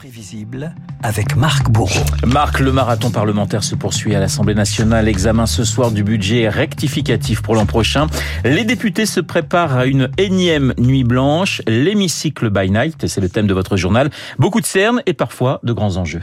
Imprévisible avec Marc Bourreau. Marc, le marathon parlementaire se poursuit à l'Assemblée nationale. Examen ce soir du budget rectificatif pour l'an prochain. Les députés se préparent à une énième nuit blanche. L'hémicycle by night, c'est le thème de votre journal. Beaucoup de cernes et parfois de grands enjeux.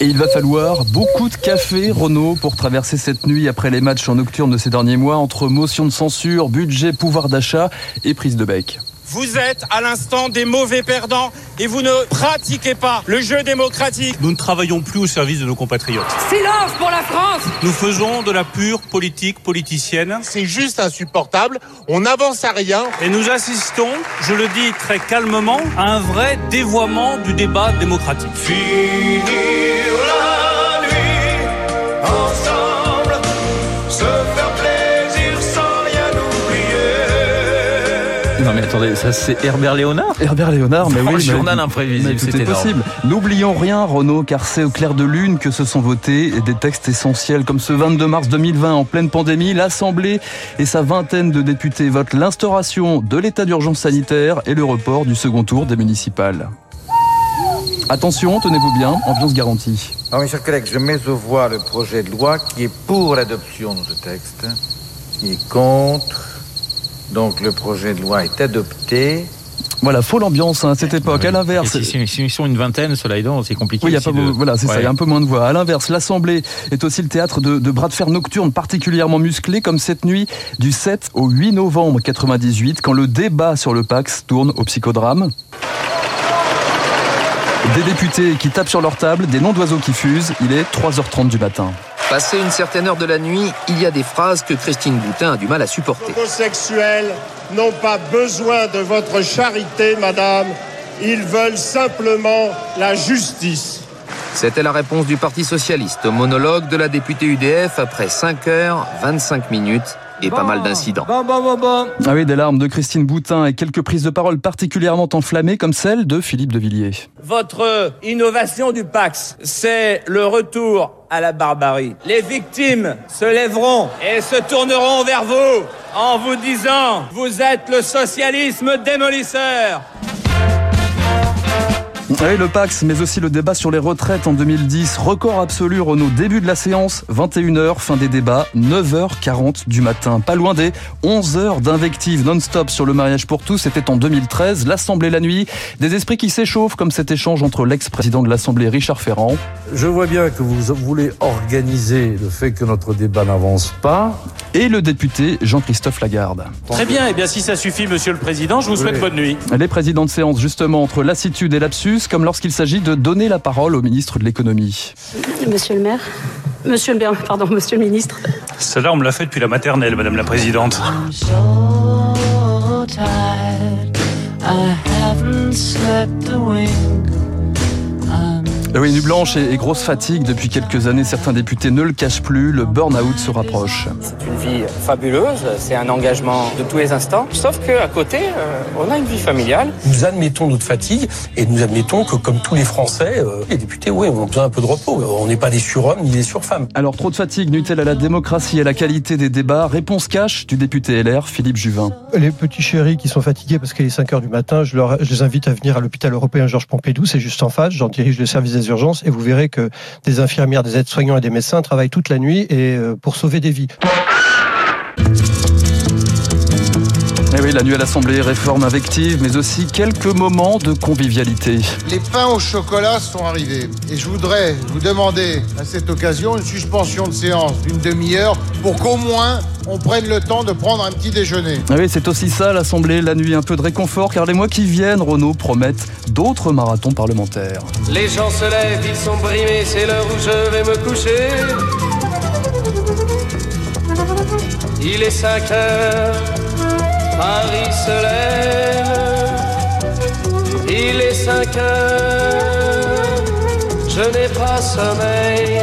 Et il va falloir beaucoup de café, Renault, pour traverser cette nuit après les matchs en nocturne de ces derniers mois entre motion de censure, budget, pouvoir d'achat et prise de bec. Vous êtes à l'instant des mauvais perdants et vous ne pratiquez pas le jeu démocratique. Nous ne travaillons plus au service de nos compatriotes. Silence pour la France Nous faisons de la pure politique politicienne. C'est juste insupportable. On n'avance à rien. Et nous assistons, je le dis très calmement, à un vrai dévoiement du débat démocratique. Finir la nuit ensemble, Non mais attendez, ça c'est Herbert Léonard Herbert Léonard, mais oui, le journal mais imprévisible, tout c'est est énorme. possible. N'oublions rien, Renaud, car c'est au clair de lune que se sont votés des textes essentiels, comme ce 22 mars 2020, en pleine pandémie, l'Assemblée et sa vingtaine de députés votent l'instauration de l'état d'urgence sanitaire et le report du second tour des municipales. Attention, tenez-vous bien, ambiance garantie. Alors, mes chers collègues, je mets aux voix le projet de loi qui est pour l'adoption de ce texte, qui est contre. Donc, le projet de loi est adopté. Voilà, folle ambiance hein, à cette époque. À l'inverse, si, si- si ils sont une vingtaine, cela aidant, c'est compliqué. Oui, il y a pas de- voilà, c'est ça, il y a un peu moins de voix. À l'inverse, l'Assemblée est aussi le théâtre de, de bras de fer nocturnes particulièrement musclés, comme cette nuit du 7 au 8 novembre 98, quand le débat sur le Pax tourne au psychodrame. Des députés qui tapent sur leur table, des noms d'oiseaux qui fusent. Il est 3h30 du matin. Passé une certaine heure de la nuit, il y a des phrases que Christine Boutin a du mal à supporter. homosexuels n'ont pas besoin de votre charité, madame. Ils veulent simplement la justice. C'était la réponse du Parti Socialiste au monologue de la députée UDF après 5 heures, 25 minutes et pas mal d'incidents. Ah oui, des larmes de Christine Boutin et quelques prises de parole particulièrement enflammées, comme celle de Philippe de Villiers. Votre innovation du Pax, c'est le retour à la barbarie. Les victimes se lèveront et se tourneront vers vous en vous disant Vous êtes le socialisme démolisseur. Oui, le Pax, mais aussi le débat sur les retraites en 2010. Record absolu, Renault. Début de la séance, 21h, fin des débats, 9h40 du matin. Pas loin des 11 heures d'invectives non-stop sur le mariage pour tous. C'était en 2013. L'Assemblée la nuit. Des esprits qui s'échauffent, comme cet échange entre l'ex-président de l'Assemblée, Richard Ferrand, Je vois bien que vous voulez organiser le fait que notre débat n'avance pas. et le député Jean-Christophe Lagarde. Très bien, et bien si ça suffit, monsieur le président, je vous souhaite Oui. bonne nuit. Les présidents de séance, justement, entre lassitude et lapsus, comme lorsqu'il s'agit de donner la parole au ministre de l'économie. Monsieur le maire Monsieur le maire, pardon, monsieur le ministre. Celle-là, on me l'a fait depuis la maternelle, madame la présidente. Ah Oui, nuit blanche et, et grosse fatigue. Depuis quelques années, certains députés ne le cachent plus. Le burn-out se rapproche. C'est une vie fabuleuse, c'est un engagement de tous les instants. Sauf qu'à côté, euh, on a une vie familiale. Nous admettons notre fatigue et nous admettons que, comme tous les Français, euh, les députés, oui, ont besoin un peu de repos. On n'est pas des surhommes ni des surfemmes. Alors, trop de fatigue nuit-elle à la démocratie et à la qualité des débats? Réponse cash du député LR, Philippe Juvin. Les petits chéris qui sont fatigués parce qu'il est 5 heures du matin, je, leur, je les invite à venir à l'hôpital européen Georges Pompidou, c'est juste en face, j'en dirige le service des urgences et vous verrez que des infirmières, des aides-soignants et des médecins travaillent toute la nuit et euh, pour sauver des vies. Oui, la nuit à l'Assemblée, réforme invective, mais aussi quelques moments de convivialité. Les pains au chocolat sont arrivés. Et je voudrais vous demander à cette occasion une suspension de séance d'une demi-heure pour qu'au moins on prenne le temps de prendre un petit déjeuner. Ah oui, c'est aussi ça l'Assemblée, la nuit, un peu de réconfort, car les mois qui viennent, Renault promettent d'autres marathons parlementaires. Les gens se lèvent, ils sont brimés, c'est l'heure où je vais me coucher. Il est 5 heures, Paris se lève. Il est 5 heures, je n'ai pas sommeil.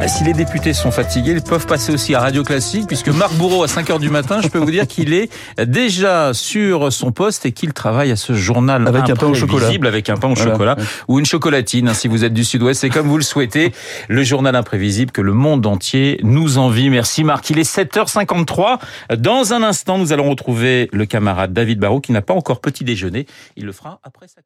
Ah, Si les députés sont fatigués, ils peuvent passer aussi à Radio Classique, puisque Marc Bourreau, à 5 heures du matin, je peux vous dire qu'il est déjà sur son poste et qu'il travaille à ce journal Avec un pain au chocolat. imprévisible, avec un pain au Voilà. chocolat ou une chocolatine, hein, si vous êtes du Sud-Ouest. C'est comme vous le souhaitez. Le journal imprévisible que le monde entier nous envie. Merci Marc. Il est 7h53. Dans un instant, nous allons retrouver le camarade David Barrault qui n'a pas encore petit déjeuner. Il le fera après sa.